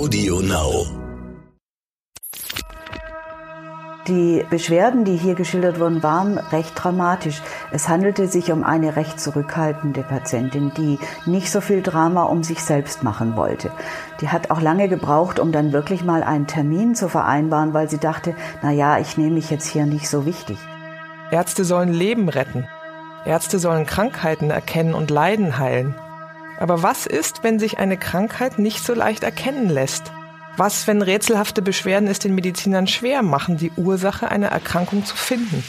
Audio Now. Die Beschwerden, die hier geschildert wurden, waren recht dramatisch. Es handelte sich um eine recht zurückhaltende Patientin, die nicht so viel Drama um sich selbst machen wollte. Die hat auch lange gebraucht, um dann wirklich mal einen Termin zu vereinbaren, weil sie dachte, na ja, ich nehme mich jetzt hier nicht so wichtig. Ärzte sollen Leben retten. Ärzte sollen Krankheiten erkennen und Leiden heilen. Aber was ist, wenn sich eine Krankheit nicht so leicht erkennen lässt? Was, wenn rätselhafte Beschwerden es den Medizinern schwer machen, die Ursache einer Erkrankung zu finden?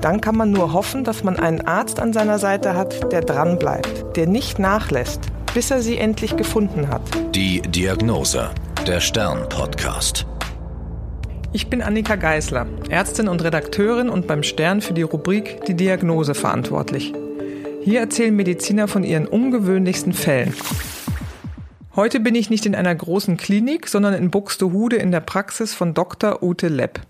Dann kann man nur hoffen, dass man einen Arzt an seiner Seite hat, der dranbleibt, der nicht nachlässt, bis er sie endlich gefunden hat. Die Diagnose, der Stern-Podcast. Ich bin Annika Geisler, Ärztin und Redakteurin und beim Stern für die Rubrik Die Diagnose verantwortlich. Hier erzählen Mediziner von ihren ungewöhnlichsten Fällen. Heute bin ich nicht in einer großen Klinik, sondern in Buxtehude in der Praxis von Dr. Ute Lepp.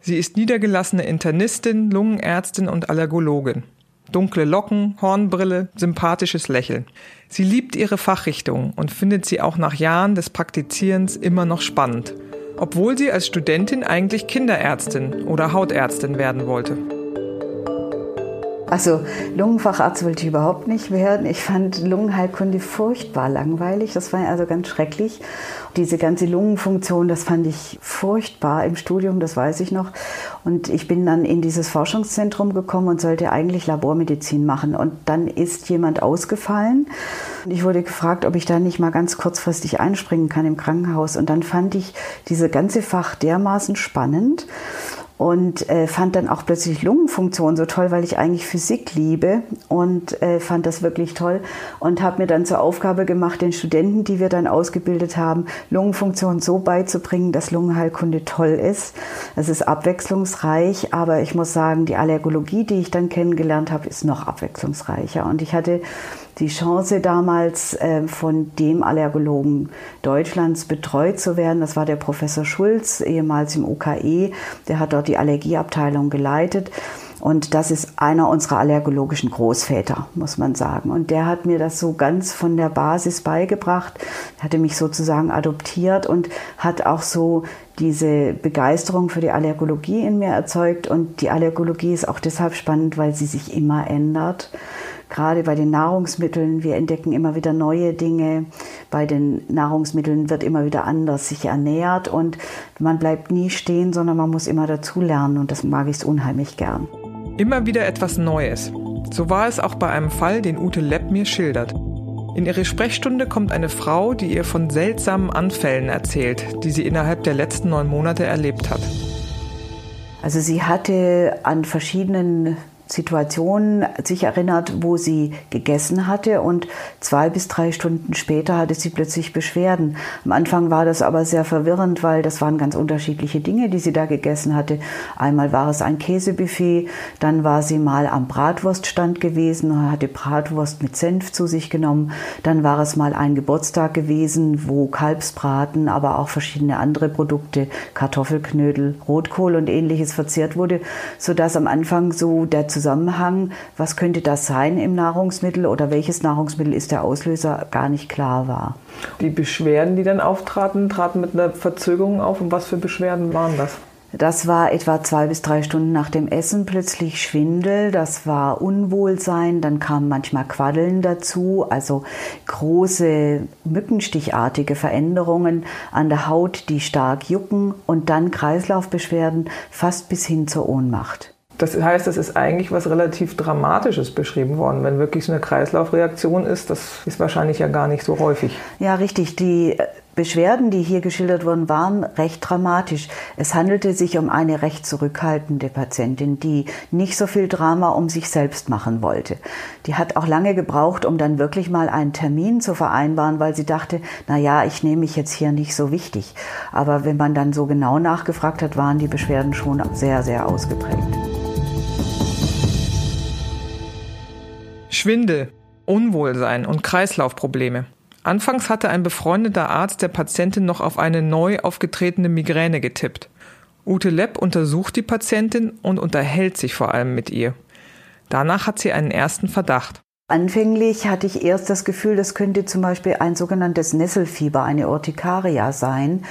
Sie ist niedergelassene Internistin, Lungenärztin und Allergologin. Dunkle Locken, Hornbrille, sympathisches Lächeln. Sie liebt ihre Fachrichtung und findet sie auch nach Jahren des Praktizierens immer noch spannend, obwohl sie als Studentin eigentlich Kinderärztin oder Hautärztin werden wollte. Also Lungenfacharzt wollte ich überhaupt nicht werden. Ich fand Lungenheilkunde furchtbar langweilig. Das war also ganz schrecklich. Diese ganze Lungenfunktion, das fand ich furchtbar im Studium, das weiß ich noch. Und ich bin dann in dieses Forschungszentrum gekommen und sollte eigentlich Labormedizin machen. Und dann ist jemand ausgefallen. Und ich wurde gefragt, ob ich da nicht mal ganz kurzfristig einspringen kann im Krankenhaus. Und dann fand ich diese ganze Fach dermaßen spannend und äh, fand dann auch plötzlich Lungenfunktion so toll, weil ich eigentlich Physik liebe und äh, fand das wirklich toll und habe mir dann zur Aufgabe gemacht, den Studenten, die wir dann ausgebildet haben, Lungenfunktion so beizubringen, dass Lungenheilkunde toll ist. Es ist abwechslungsreich, aber ich muss sagen, die Allergologie, die ich dann kennengelernt habe, ist noch abwechslungsreicher und ich hatte die Chance damals äh, von dem Allergologen Deutschlands betreut zu werden. Das war der Professor Schulz, ehemals im UKE. Der hat dort die Allergieabteilung geleitet. Und das ist einer unserer allergologischen Großväter, muss man sagen. Und der hat mir das so ganz von der Basis beigebracht, hatte mich sozusagen adoptiert und hat auch so diese Begeisterung für die Allergologie in mir erzeugt. Und die Allergologie ist auch deshalb spannend, weil sie sich immer ändert gerade bei den Nahrungsmitteln, wir entdecken immer wieder neue Dinge. Bei den Nahrungsmitteln wird immer wieder anders sich ernährt und man bleibt nie stehen, sondern man muss immer dazulernen und das mag ich unheimlich gern. Immer wieder etwas Neues. So war es auch bei einem Fall, den Ute Lepp mir schildert. In ihre Sprechstunde kommt eine Frau, die ihr von seltsamen Anfällen erzählt, die sie innerhalb der letzten neun Monate erlebt hat. Also sie hatte an verschiedenen Situation sich erinnert, wo sie gegessen hatte und zwei bis drei Stunden später hatte sie plötzlich Beschwerden. Am Anfang war das aber sehr verwirrend, weil das waren ganz unterschiedliche Dinge, die sie da gegessen hatte. Einmal war es ein Käsebuffet, dann war sie mal am Bratwurststand gewesen, hatte Bratwurst mit Senf zu sich genommen, dann war es mal ein Geburtstag gewesen, wo Kalbsbraten, aber auch verschiedene andere Produkte, Kartoffelknödel, Rotkohl und ähnliches verzehrt wurde, sodass am Anfang so der Zusammenhang, was könnte das sein im Nahrungsmittel oder welches Nahrungsmittel ist der Auslöser, gar nicht klar war. Die Beschwerden, die dann auftraten, traten mit einer Verzögerung auf. Und was für Beschwerden waren das? Das war etwa zwei bis drei Stunden nach dem Essen plötzlich Schwindel, das war Unwohlsein, dann kamen manchmal Quaddeln dazu, also große mückenstichartige Veränderungen an der Haut, die stark jucken und dann Kreislaufbeschwerden fast bis hin zur Ohnmacht. Das heißt, es ist eigentlich was relativ Dramatisches beschrieben worden. Wenn wirklich so eine Kreislaufreaktion ist, das ist wahrscheinlich ja gar nicht so häufig. Ja, richtig. Die Beschwerden, die hier geschildert wurden, waren recht dramatisch. Es handelte sich um eine recht zurückhaltende Patientin, die nicht so viel Drama um sich selbst machen wollte. Die hat auch lange gebraucht, um dann wirklich mal einen Termin zu vereinbaren, weil sie dachte, na ja, ich nehme mich jetzt hier nicht so wichtig. Aber wenn man dann so genau nachgefragt hat, waren die Beschwerden schon sehr, sehr ausgeprägt. Schwindel, Unwohlsein und Kreislaufprobleme. Anfangs hatte ein befreundeter Arzt der Patientin noch auf eine neu aufgetretene Migräne getippt. Ute Lepp untersucht die Patientin und unterhält sich vor allem mit ihr. Danach hat sie einen ersten Verdacht. Anfänglich hatte ich erst das Gefühl, das könnte zum Beispiel ein sogenanntes Nesselfieber, eine Urtikaria sein.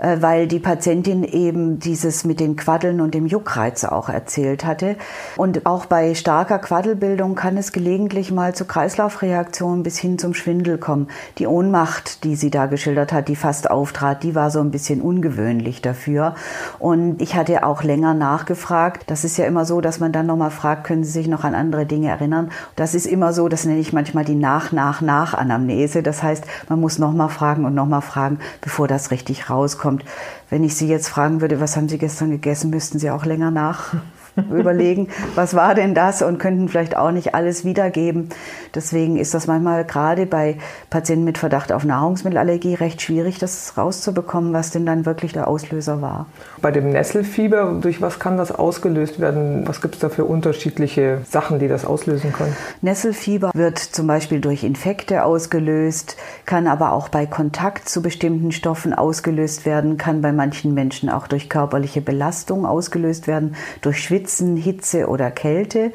Äh, weil die Patientin eben dieses mit den Quaddeln und dem Juckreiz auch erzählt hatte. Und auch bei starker Quaddelbildung kann es gelegentlich mal zu Kreislaufreaktionen bis hin zum Schwindel kommen. Die Ohnmacht, die sie da geschildert hat, die fast auftrat, die war so ein bisschen ungewöhnlich dafür. Und ich hatte auch länger nachgefragt. Das ist ja immer so, dass man dann nochmal fragt, können Sie sich noch an andere Dinge erinnern? Das ist immer so, das nenne ich manchmal die Nach-Nach-Nach-Anamnese. Das heißt, man muss nochmal fragen und nochmal fragen, bevor das richtig rauskommt kommt. Wenn ich Sie jetzt fragen würde, was haben Sie gestern gegessen, müssten Sie auch länger nach überlegen, was war denn das und könnten vielleicht auch nicht alles wiedergeben. Deswegen ist das manchmal gerade bei Patienten mit Verdacht auf Nahrungsmittelallergie recht schwierig, das rauszubekommen, was denn dann wirklich der Auslöser war. Bei dem Nesselfieber, durch was kann das ausgelöst werden? Was gibt es da für unterschiedliche Sachen, die das auslösen können? Nesselfieber wird zum Beispiel durch Infekte ausgelöst, kann aber auch bei Kontakt zu bestimmten Stoffen ausgelöst werden, kann bei manchen Menschen auch durch körperliche Belastung ausgelöst werden, durch Schwitzen Schwitzen, Hitze oder Kälte.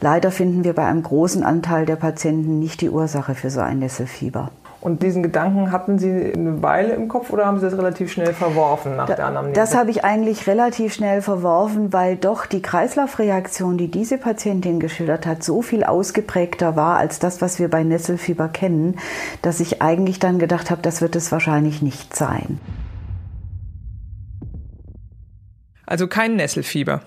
Leider finden wir bei einem großen Anteil der Patienten nicht die Ursache für so ein Nesselfieber. Und diesen Gedanken hatten Sie eine Weile im Kopf oder haben Sie das relativ schnell verworfen nach da, der Anamnese? Das habe ich eigentlich relativ schnell verworfen, weil doch die Kreislaufreaktion, die diese Patientin geschildert hat, so viel ausgeprägter war als das, was wir bei Nesselfieber kennen, dass ich eigentlich dann gedacht habe, das wird es wahrscheinlich nicht sein. Also kein Nesselfieber.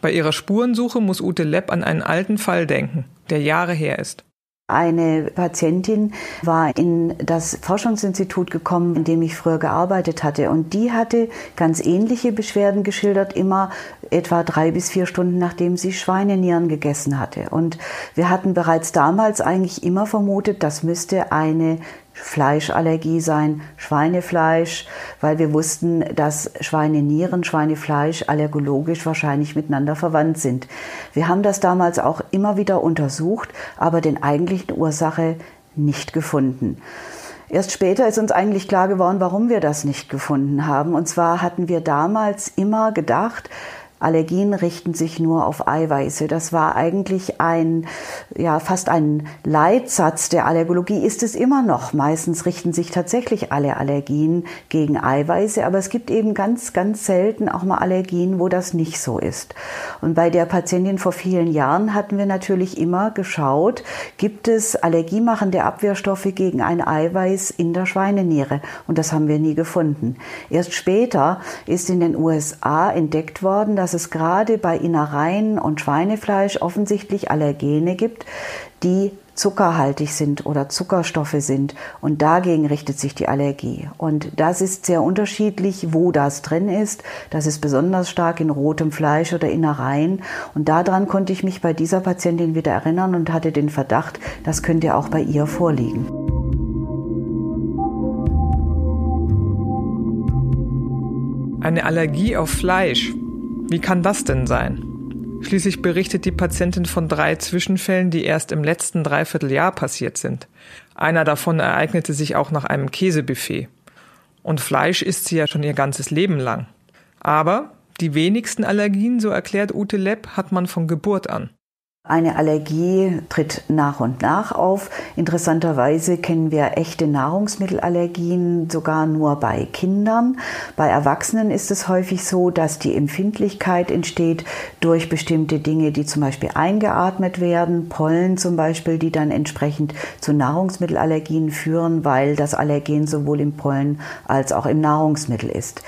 Bei ihrer Spurensuche muss Ute Lepp an einen alten Fall denken, der Jahre her ist. Eine Patientin war in das Forschungsinstitut gekommen, in dem ich früher gearbeitet hatte. Und die hatte ganz ähnliche Beschwerden geschildert, immer etwa drei bis vier Stunden nachdem sie Schweinenieren gegessen hatte. Und wir hatten bereits damals eigentlich immer vermutet, das müsste eine Fleischallergie sein, Schweinefleisch, weil wir wussten, dass Schweinenieren, Schweinefleisch allergologisch wahrscheinlich miteinander verwandt sind. Wir haben das damals auch immer wieder untersucht, aber den eigentlichen Ursache nicht gefunden. Erst später ist uns eigentlich klar geworden, warum wir das nicht gefunden haben. Und zwar hatten wir damals immer gedacht, Allergien richten sich nur auf Eiweiße. Das war eigentlich ein, ja, fast ein Leitsatz der Allergologie, ist es immer noch. Meistens richten sich tatsächlich alle Allergien gegen Eiweiße, aber es gibt eben ganz, ganz selten auch mal Allergien, wo das nicht so ist. Und bei der Patientin vor vielen Jahren hatten wir natürlich immer geschaut, gibt es allergiemachende Abwehrstoffe gegen ein Eiweiß in der Schweineniere? Und das haben wir nie gefunden. Erst später ist in den USA entdeckt worden, dass dass es gerade bei Innereien und Schweinefleisch offensichtlich Allergene gibt, die zuckerhaltig sind oder Zuckerstoffe sind. Und dagegen richtet sich die Allergie. Und das ist sehr unterschiedlich, wo das drin ist. Das ist besonders stark in rotem Fleisch oder Innereien. Und daran konnte ich mich bei dieser Patientin wieder erinnern und hatte den Verdacht, das könnte auch bei ihr vorliegen. Eine Allergie auf Fleisch wie kann das denn sein? Schließlich berichtet die Patientin von drei Zwischenfällen, die erst im letzten Dreivierteljahr passiert sind. Einer davon ereignete sich auch nach einem Käsebuffet. Und Fleisch isst sie ja schon ihr ganzes Leben lang. Aber die wenigsten Allergien, so erklärt Ute Lepp, hat man von Geburt an. Eine Allergie tritt nach und nach auf. Interessanterweise kennen wir echte Nahrungsmittelallergien sogar nur bei Kindern. Bei Erwachsenen ist es häufig so, dass die Empfindlichkeit entsteht durch bestimmte Dinge, die zum Beispiel eingeatmet werden, Pollen zum Beispiel, die dann entsprechend zu Nahrungsmittelallergien führen, weil das Allergen sowohl im Pollen als auch im Nahrungsmittel ist.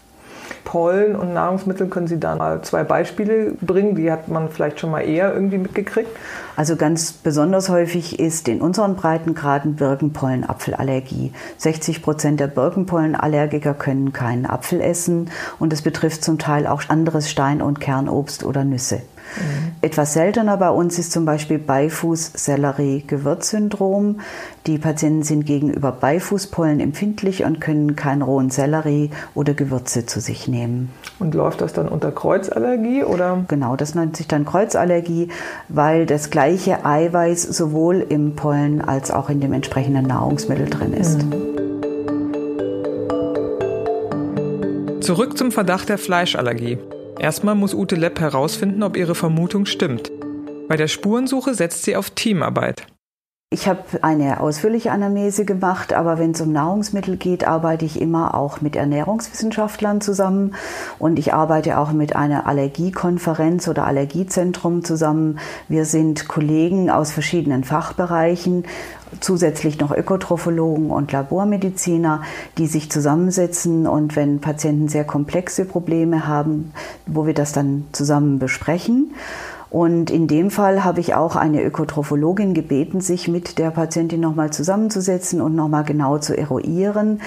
Pollen und Nahrungsmittel können Sie da mal zwei Beispiele bringen? Die hat man vielleicht schon mal eher irgendwie mitgekriegt. Also ganz besonders häufig ist in unseren Breitengraden Birkenpollenapfelallergie. 60 Prozent der Birkenpollenallergiker können keinen Apfel essen und es betrifft zum Teil auch anderes Stein- und Kernobst oder Nüsse. Mhm. Etwas seltener bei uns ist zum Beispiel Beifuß-Sellerie-Gewürzsyndrom. Die Patienten sind gegenüber Beifußpollen empfindlich und können keinen rohen Sellerie oder Gewürze zu sich nehmen. Und läuft das dann unter Kreuzallergie oder? Genau, das nennt sich dann Kreuzallergie, weil das gleiche Eiweiß sowohl im Pollen als auch in dem entsprechenden Nahrungsmittel drin ist. Mhm. Zurück zum Verdacht der Fleischallergie. Erstmal muss Ute Lepp herausfinden, ob ihre Vermutung stimmt. Bei der Spurensuche setzt sie auf Teamarbeit. Ich habe eine ausführliche Anamnese gemacht, aber wenn es um Nahrungsmittel geht, arbeite ich immer auch mit Ernährungswissenschaftlern zusammen und ich arbeite auch mit einer Allergiekonferenz oder Allergiezentrum zusammen. Wir sind Kollegen aus verschiedenen Fachbereichen zusätzlich noch Ökotrophologen und Labormediziner, die sich zusammensetzen und wenn Patienten sehr komplexe Probleme haben, wo wir das dann zusammen besprechen. Und in dem Fall habe ich auch eine Ökotrophologin gebeten, sich mit der Patientin nochmal zusammenzusetzen und nochmal genau zu eruieren,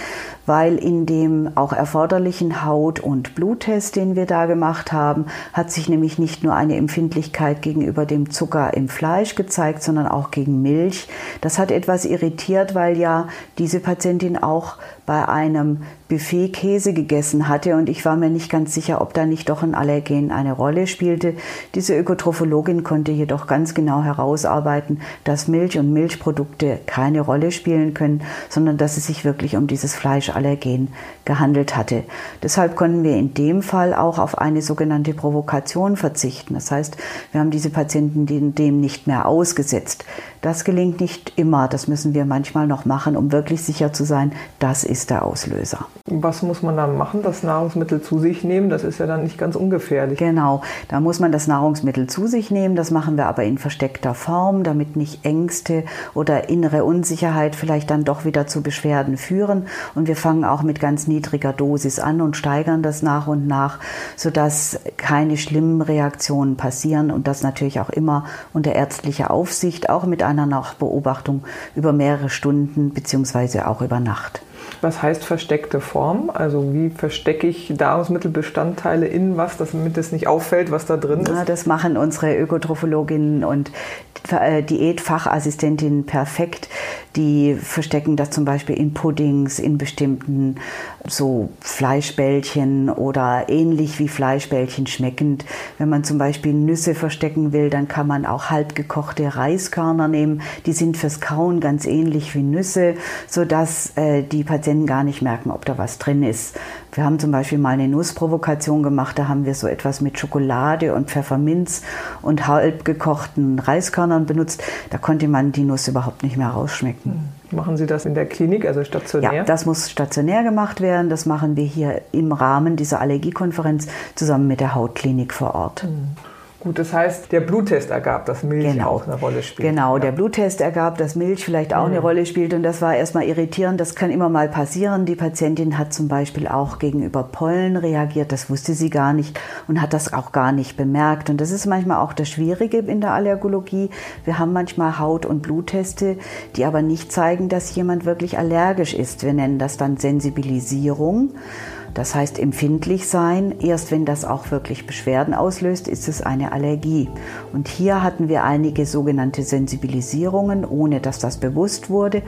weil in dem auch erforderlichen Haut- und Bluttest, den wir da gemacht haben, hat sich nämlich nicht nur eine Empfindlichkeit gegenüber dem Zucker im Fleisch gezeigt, sondern auch gegen Milch. Das hat etwas irritiert, weil ja diese Patientin auch bei einem Buffet Käse gegessen hatte und ich war mir nicht ganz sicher, ob da nicht doch ein Allergen eine Rolle spielte. Diese Ökotrophologin konnte jedoch ganz genau herausarbeiten, dass Milch und Milchprodukte keine Rolle spielen können, sondern dass es sich wirklich um dieses Fleischallergen gehandelt hatte. Deshalb konnten wir in dem Fall auch auf eine sogenannte Provokation verzichten. Das heißt, wir haben diese Patienten dem nicht mehr ausgesetzt. Das gelingt nicht immer. Das müssen wir manchmal noch machen, um wirklich sicher zu sein, das ist der Auslöser. Was muss man dann machen? Das Nahrungsmittel zu sich nehmen? Das ist ja dann nicht ganz ungefährlich. Genau, da muss man das Nahrungsmittel zu sich nehmen. Das machen wir aber in versteckter Form, damit nicht Ängste oder innere Unsicherheit vielleicht dann doch wieder zu Beschwerden führen. Und wir fangen auch mit ganz niedriger Dosis an und steigern das nach und nach, sodass keine schlimmen Reaktionen passieren und das natürlich auch immer unter ärztlicher Aufsicht, auch mit einer Nachbeobachtung über mehrere Stunden beziehungsweise auch über Nacht. Was heißt versteckte Form? Also wie verstecke ich Nahrungsmittelbestandteile in was, damit es nicht auffällt, was da drin ist? Ja, das machen unsere Ökotrophologinnen und äh, Diätfachassistentinnen perfekt. Die verstecken das zum Beispiel in Puddings, in bestimmten so Fleischbällchen oder ähnlich wie Fleischbällchen schmeckend. Wenn man zum Beispiel Nüsse verstecken will, dann kann man auch halbgekochte Reiskörner nehmen. Die sind fürs Kauen ganz ähnlich wie Nüsse, sodass äh, die Patienten gar nicht merken, ob da was drin ist. Wir haben zum Beispiel mal eine Nussprovokation gemacht, da haben wir so etwas mit Schokolade und Pfefferminz und halbgekochten Reiskörnern benutzt. Da konnte man die Nuss überhaupt nicht mehr rausschmecken. Hm. Machen Sie das in der Klinik, also stationär? Ja, das muss stationär gemacht werden. Das machen wir hier im Rahmen dieser Allergiekonferenz zusammen mit der Hautklinik vor Ort. Mhm. Gut, das heißt, der Bluttest ergab, dass Milch genau. auch eine Rolle spielt. Genau, ja. der Bluttest ergab, dass Milch vielleicht auch mhm. eine Rolle spielt und das war erstmal irritierend. Das kann immer mal passieren. Die Patientin hat zum Beispiel auch gegenüber Pollen reagiert, das wusste sie gar nicht und hat das auch gar nicht bemerkt. Und das ist manchmal auch das Schwierige in der Allergologie. Wir haben manchmal Haut- und Blutteste, die aber nicht zeigen, dass jemand wirklich allergisch ist. Wir nennen das dann Sensibilisierung. Das heißt, empfindlich sein, erst wenn das auch wirklich Beschwerden auslöst, ist es eine Allergie. Und hier hatten wir einige sogenannte Sensibilisierungen, ohne dass das bewusst wurde.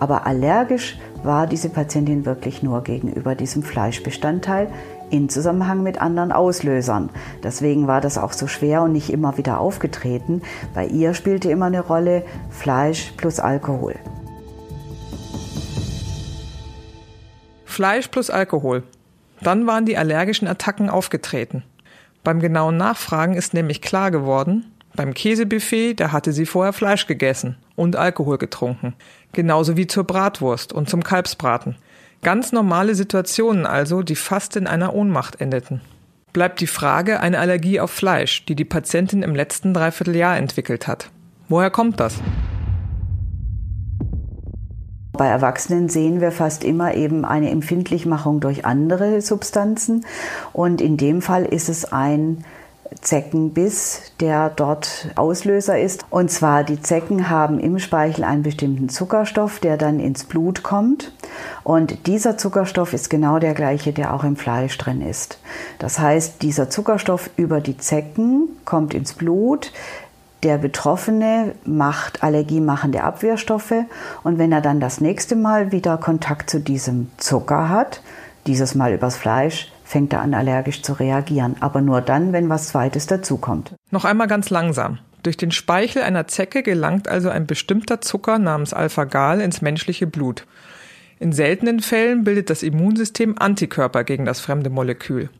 Aber allergisch war diese Patientin wirklich nur gegenüber diesem Fleischbestandteil in Zusammenhang mit anderen Auslösern. Deswegen war das auch so schwer und nicht immer wieder aufgetreten. Bei ihr spielte immer eine Rolle Fleisch plus Alkohol. Fleisch plus Alkohol. Dann waren die allergischen Attacken aufgetreten. Beim genauen Nachfragen ist nämlich klar geworden, beim Käsebuffet, da hatte sie vorher Fleisch gegessen und Alkohol getrunken. Genauso wie zur Bratwurst und zum Kalbsbraten. Ganz normale Situationen also, die fast in einer Ohnmacht endeten. Bleibt die Frage eine Allergie auf Fleisch, die die Patientin im letzten Dreivierteljahr entwickelt hat. Woher kommt das? Bei Erwachsenen sehen wir fast immer eben eine Empfindlichmachung durch andere Substanzen und in dem Fall ist es ein Zeckenbiss, der dort Auslöser ist. Und zwar die Zecken haben im Speichel einen bestimmten Zuckerstoff, der dann ins Blut kommt. Und dieser Zuckerstoff ist genau der gleiche, der auch im Fleisch drin ist. Das heißt, dieser Zuckerstoff über die Zecken kommt ins Blut, der Betroffene macht allergiemachende Abwehrstoffe und wenn er dann das nächste Mal wieder Kontakt zu diesem Zucker hat, dieses Mal übers Fleisch, fängt er an allergisch zu reagieren, aber nur dann, wenn was Zweites dazukommt. Noch einmal ganz langsam. Durch den Speichel einer Zecke gelangt also ein bestimmter Zucker namens Alpha-Gal ins menschliche Blut. In seltenen Fällen bildet das Immunsystem Antikörper gegen das fremde Molekül.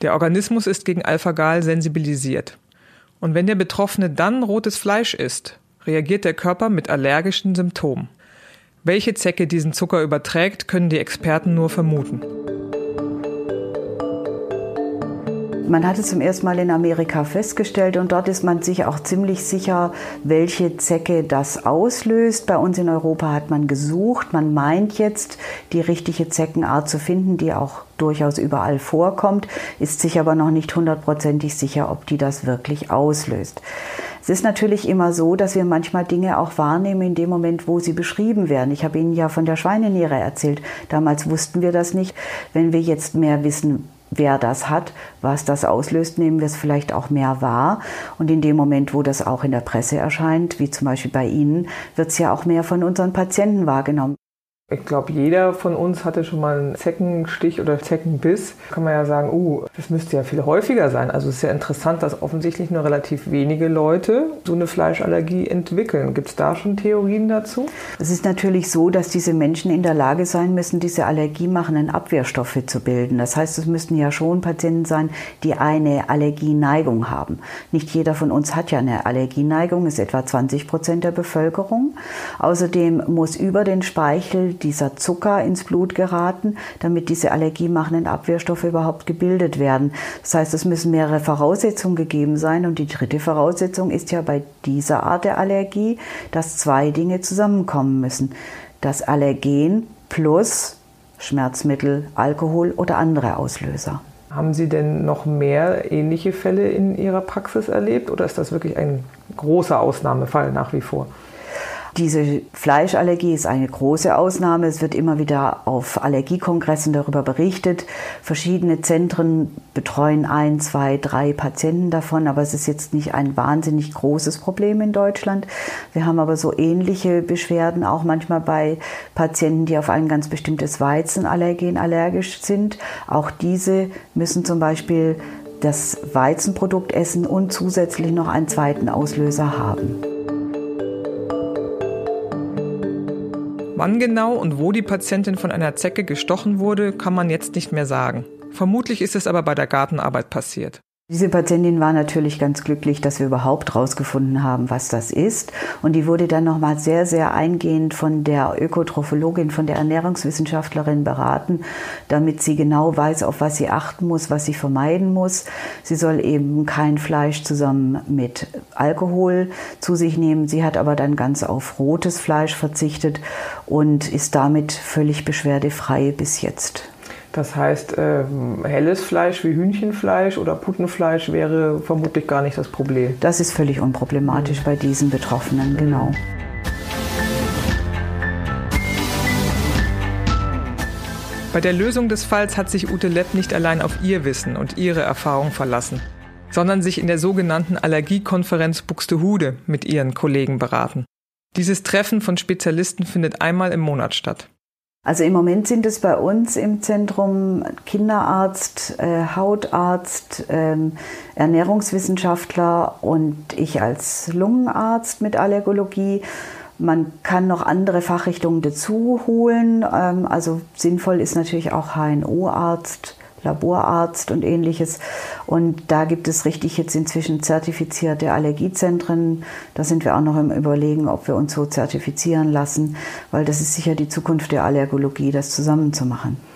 Der Organismus ist gegen Alpha-Gal sensibilisiert. Und wenn der Betroffene dann rotes Fleisch isst, reagiert der Körper mit allergischen Symptomen. Welche Zecke diesen Zucker überträgt, können die Experten nur vermuten. Man hat es zum ersten Mal in Amerika festgestellt und dort ist man sich auch ziemlich sicher, welche Zecke das auslöst. Bei uns in Europa hat man gesucht. Man meint jetzt, die richtige Zeckenart zu finden, die auch durchaus überall vorkommt, ist sich aber noch nicht hundertprozentig sicher, ob die das wirklich auslöst. Es ist natürlich immer so, dass wir manchmal Dinge auch wahrnehmen in dem Moment, wo sie beschrieben werden. Ich habe Ihnen ja von der Schweineniere erzählt. Damals wussten wir das nicht. Wenn wir jetzt mehr wissen, wer das hat, was das auslöst, nehmen wir es vielleicht auch mehr wahr. Und in dem Moment, wo das auch in der Presse erscheint, wie zum Beispiel bei Ihnen, wird es ja auch mehr von unseren Patienten wahrgenommen. Ich glaube, jeder von uns hatte schon mal einen Zeckenstich oder Zeckenbiss. Kann man ja sagen, uh, das müsste ja viel häufiger sein. Also es ist ja interessant, dass offensichtlich nur relativ wenige Leute so eine Fleischallergie entwickeln. Gibt es da schon Theorien dazu? Es ist natürlich so, dass diese Menschen in der Lage sein müssen, diese allergiemachenden Abwehrstoffe zu bilden. Das heißt, es müssten ja schon Patienten sein, die eine Allergieneigung haben. Nicht jeder von uns hat ja eine Allergieneigung, ist etwa 20 Prozent der Bevölkerung. Außerdem muss über den Speichel dieser Zucker ins Blut geraten, damit diese allergiemachenden Abwehrstoffe überhaupt gebildet werden. Das heißt, es müssen mehrere Voraussetzungen gegeben sein. Und die dritte Voraussetzung ist ja bei dieser Art der Allergie, dass zwei Dinge zusammenkommen müssen. Das Allergen plus Schmerzmittel, Alkohol oder andere Auslöser. Haben Sie denn noch mehr ähnliche Fälle in Ihrer Praxis erlebt oder ist das wirklich ein großer Ausnahmefall nach wie vor? Diese Fleischallergie ist eine große Ausnahme. Es wird immer wieder auf Allergiekongressen darüber berichtet. Verschiedene Zentren betreuen ein, zwei, drei Patienten davon, aber es ist jetzt nicht ein wahnsinnig großes Problem in Deutschland. Wir haben aber so ähnliche Beschwerden auch manchmal bei Patienten, die auf ein ganz bestimmtes Weizenallergen allergisch sind. Auch diese müssen zum Beispiel das Weizenprodukt essen und zusätzlich noch einen zweiten Auslöser haben. Wann genau und wo die Patientin von einer Zecke gestochen wurde, kann man jetzt nicht mehr sagen. Vermutlich ist es aber bei der Gartenarbeit passiert. Diese Patientin war natürlich ganz glücklich, dass wir überhaupt herausgefunden haben, was das ist. Und die wurde dann nochmal sehr, sehr eingehend von der Ökotrophologin, von der Ernährungswissenschaftlerin beraten, damit sie genau weiß, auf was sie achten muss, was sie vermeiden muss. Sie soll eben kein Fleisch zusammen mit Alkohol zu sich nehmen. Sie hat aber dann ganz auf rotes Fleisch verzichtet und ist damit völlig beschwerdefrei bis jetzt. Das heißt, äh, helles Fleisch wie Hühnchenfleisch oder Puttenfleisch wäre vermutlich gar nicht das Problem. Das ist völlig unproblematisch mhm. bei diesen Betroffenen, genau. Bei der Lösung des Falls hat sich Ute Lepp nicht allein auf ihr Wissen und ihre Erfahrung verlassen, sondern sich in der sogenannten Allergiekonferenz Buxtehude mit ihren Kollegen beraten. Dieses Treffen von Spezialisten findet einmal im Monat statt. Also im Moment sind es bei uns im Zentrum Kinderarzt, äh, Hautarzt, ähm, Ernährungswissenschaftler und ich als Lungenarzt mit Allergologie. Man kann noch andere Fachrichtungen dazu holen. Ähm, also sinnvoll ist natürlich auch HNO-Arzt, Laborarzt und ähnliches. Und da gibt es richtig jetzt inzwischen zertifizierte Allergiezentren. Da sind wir auch noch im Überlegen, ob wir uns so zertifizieren lassen, weil das ist sicher die Zukunft der Allergologie, das zusammenzumachen.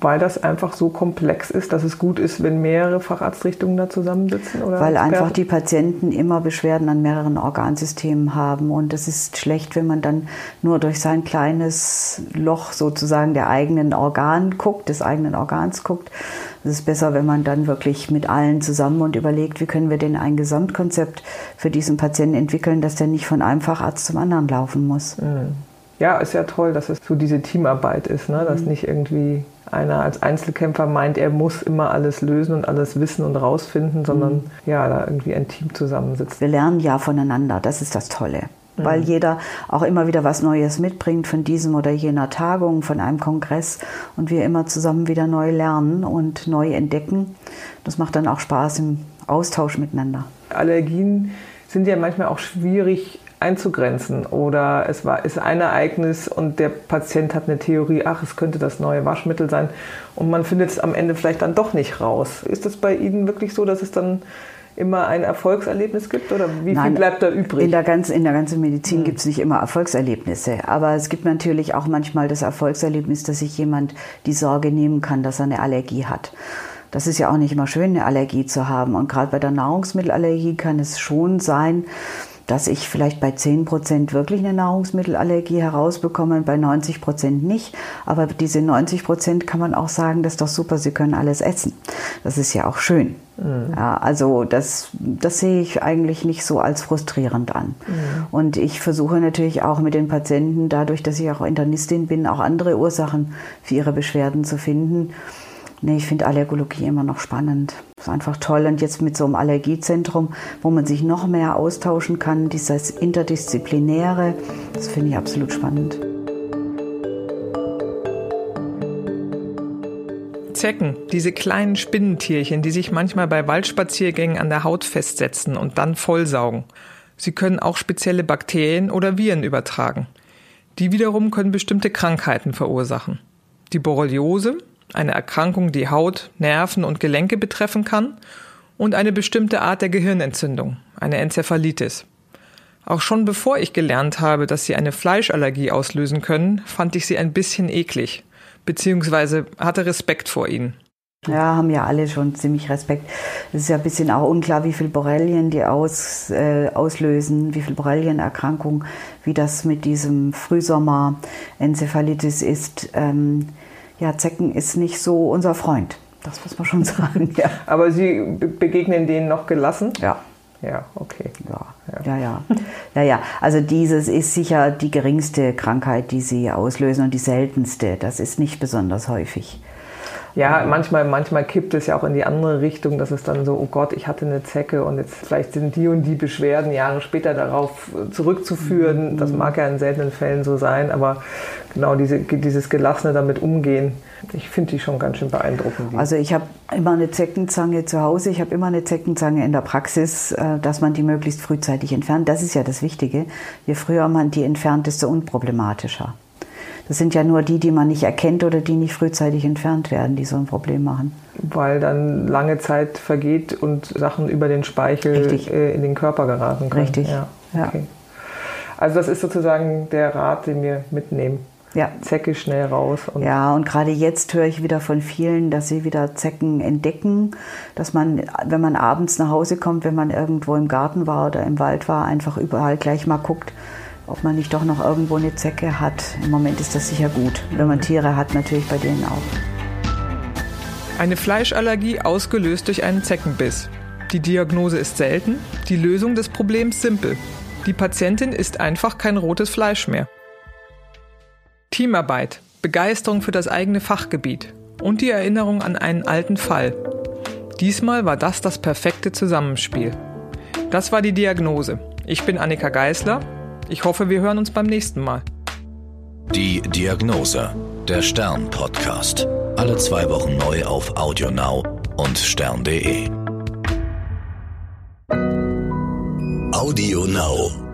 Weil das einfach so komplex ist, dass es gut ist, wenn mehrere Facharztrichtungen da zusammensitzen? Oder Weil Experten? einfach die Patienten immer Beschwerden an mehreren Organsystemen haben. Und es ist schlecht, wenn man dann nur durch sein kleines Loch sozusagen der eigenen Organ guckt, des eigenen Organs guckt. Es ist besser, wenn man dann wirklich mit allen zusammen und überlegt, wie können wir denn ein Gesamtkonzept für diesen Patienten entwickeln, dass der nicht von einem Facharzt zum anderen laufen muss. Mhm. Ja, ist ja toll, dass es so diese Teamarbeit ist, ne? dass mhm. nicht irgendwie einer als Einzelkämpfer meint, er muss immer alles lösen und alles wissen und rausfinden, sondern mhm. ja, da irgendwie ein Team zusammensitzt. Wir lernen ja voneinander, das ist das Tolle. Mhm. Weil jeder auch immer wieder was Neues mitbringt von diesem oder jener Tagung, von einem Kongress und wir immer zusammen wieder neu lernen und neu entdecken. Das macht dann auch Spaß im Austausch miteinander. Allergien sind ja manchmal auch schwierig einzugrenzen oder es war, ist ein Ereignis und der Patient hat eine Theorie, ach, es könnte das neue Waschmittel sein und man findet es am Ende vielleicht dann doch nicht raus. Ist das bei Ihnen wirklich so, dass es dann immer ein Erfolgserlebnis gibt oder wie Nein, viel bleibt da übrig? In der, ganzen, in der ganzen Medizin mhm. gibt es nicht immer Erfolgserlebnisse, aber es gibt natürlich auch manchmal das Erfolgserlebnis, dass sich jemand die Sorge nehmen kann, dass er eine Allergie hat. Das ist ja auch nicht immer schön, eine Allergie zu haben. Und gerade bei der Nahrungsmittelallergie kann es schon sein, dass ich vielleicht bei 10 Prozent wirklich eine Nahrungsmittelallergie herausbekomme, bei 90 Prozent nicht. Aber diese 90 Prozent kann man auch sagen, das ist doch super, sie können alles essen. Das ist ja auch schön. Mhm. Ja, also das, das sehe ich eigentlich nicht so als frustrierend an. Mhm. Und ich versuche natürlich auch mit den Patienten, dadurch, dass ich auch Internistin bin, auch andere Ursachen für ihre Beschwerden zu finden. Nee, ich finde Allergologie immer noch spannend. Das ist einfach toll. Und jetzt mit so einem Allergiezentrum, wo man sich noch mehr austauschen kann, dieses Interdisziplinäre, das finde ich absolut spannend. Zecken, diese kleinen Spinnentierchen, die sich manchmal bei Waldspaziergängen an der Haut festsetzen und dann vollsaugen. Sie können auch spezielle Bakterien oder Viren übertragen. Die wiederum können bestimmte Krankheiten verursachen. Die Borreliose, eine Erkrankung, die Haut, Nerven und Gelenke betreffen kann, und eine bestimmte Art der Gehirnentzündung, eine Enzephalitis. Auch schon bevor ich gelernt habe, dass sie eine Fleischallergie auslösen können, fand ich sie ein bisschen eklig, beziehungsweise hatte Respekt vor ihnen. Ja, haben ja alle schon ziemlich Respekt. Es ist ja ein bisschen auch unklar, wie viel Borrelien die aus, äh, auslösen, wie viel Borrelienerkrankung, wie das mit diesem Frühsommer-Enzephalitis ist. Ähm, ja, Zecken ist nicht so unser Freund. Das muss man schon sagen. Ja. Aber Sie begegnen denen noch gelassen? Ja. Ja, okay. Ja, ja, ja. ja, ja. Also dieses ist sicher die geringste Krankheit, die sie auslösen und die seltenste. Das ist nicht besonders häufig. Ja, manchmal, manchmal kippt es ja auch in die andere Richtung, dass es dann so, oh Gott, ich hatte eine Zecke und jetzt vielleicht sind die und die Beschwerden Jahre später darauf zurückzuführen. Das mag ja in seltenen Fällen so sein, aber genau diese, dieses gelassene damit umgehen, ich finde die schon ganz schön beeindruckend. Also ich habe immer eine Zeckenzange zu Hause, ich habe immer eine Zeckenzange in der Praxis, äh, dass man die möglichst frühzeitig entfernt. Das ist ja das Wichtige. Je früher man die entfernt, desto unproblematischer. Das sind ja nur die, die man nicht erkennt oder die nicht frühzeitig entfernt werden, die so ein Problem machen. Weil dann lange Zeit vergeht und Sachen über den Speichel Richtig. Äh, in den Körper geraten können. Richtig. Ja. Okay. Also das ist sozusagen der Rat, den wir mitnehmen. Ja. Zecke schnell raus. Und ja, und gerade jetzt höre ich wieder von vielen, dass sie wieder Zecken entdecken, dass man, wenn man abends nach Hause kommt, wenn man irgendwo im Garten war oder im Wald war, einfach überall gleich mal guckt, ob man nicht doch noch irgendwo eine Zecke hat. Im Moment ist das sicher gut. Wenn man Tiere hat, natürlich bei denen auch. Eine Fleischallergie ausgelöst durch einen Zeckenbiss. Die Diagnose ist selten, die Lösung des Problems simpel. Die Patientin isst einfach kein rotes Fleisch mehr. Teamarbeit, Begeisterung für das eigene Fachgebiet und die Erinnerung an einen alten Fall. Diesmal war das das perfekte Zusammenspiel. Das war die Diagnose. Ich bin Annika Geißler ich hoffe, wir hören uns beim nächsten Mal. Die Diagnose, der Stern-Podcast. Alle zwei Wochen neu auf AudioNow und stern.de. AudioNow.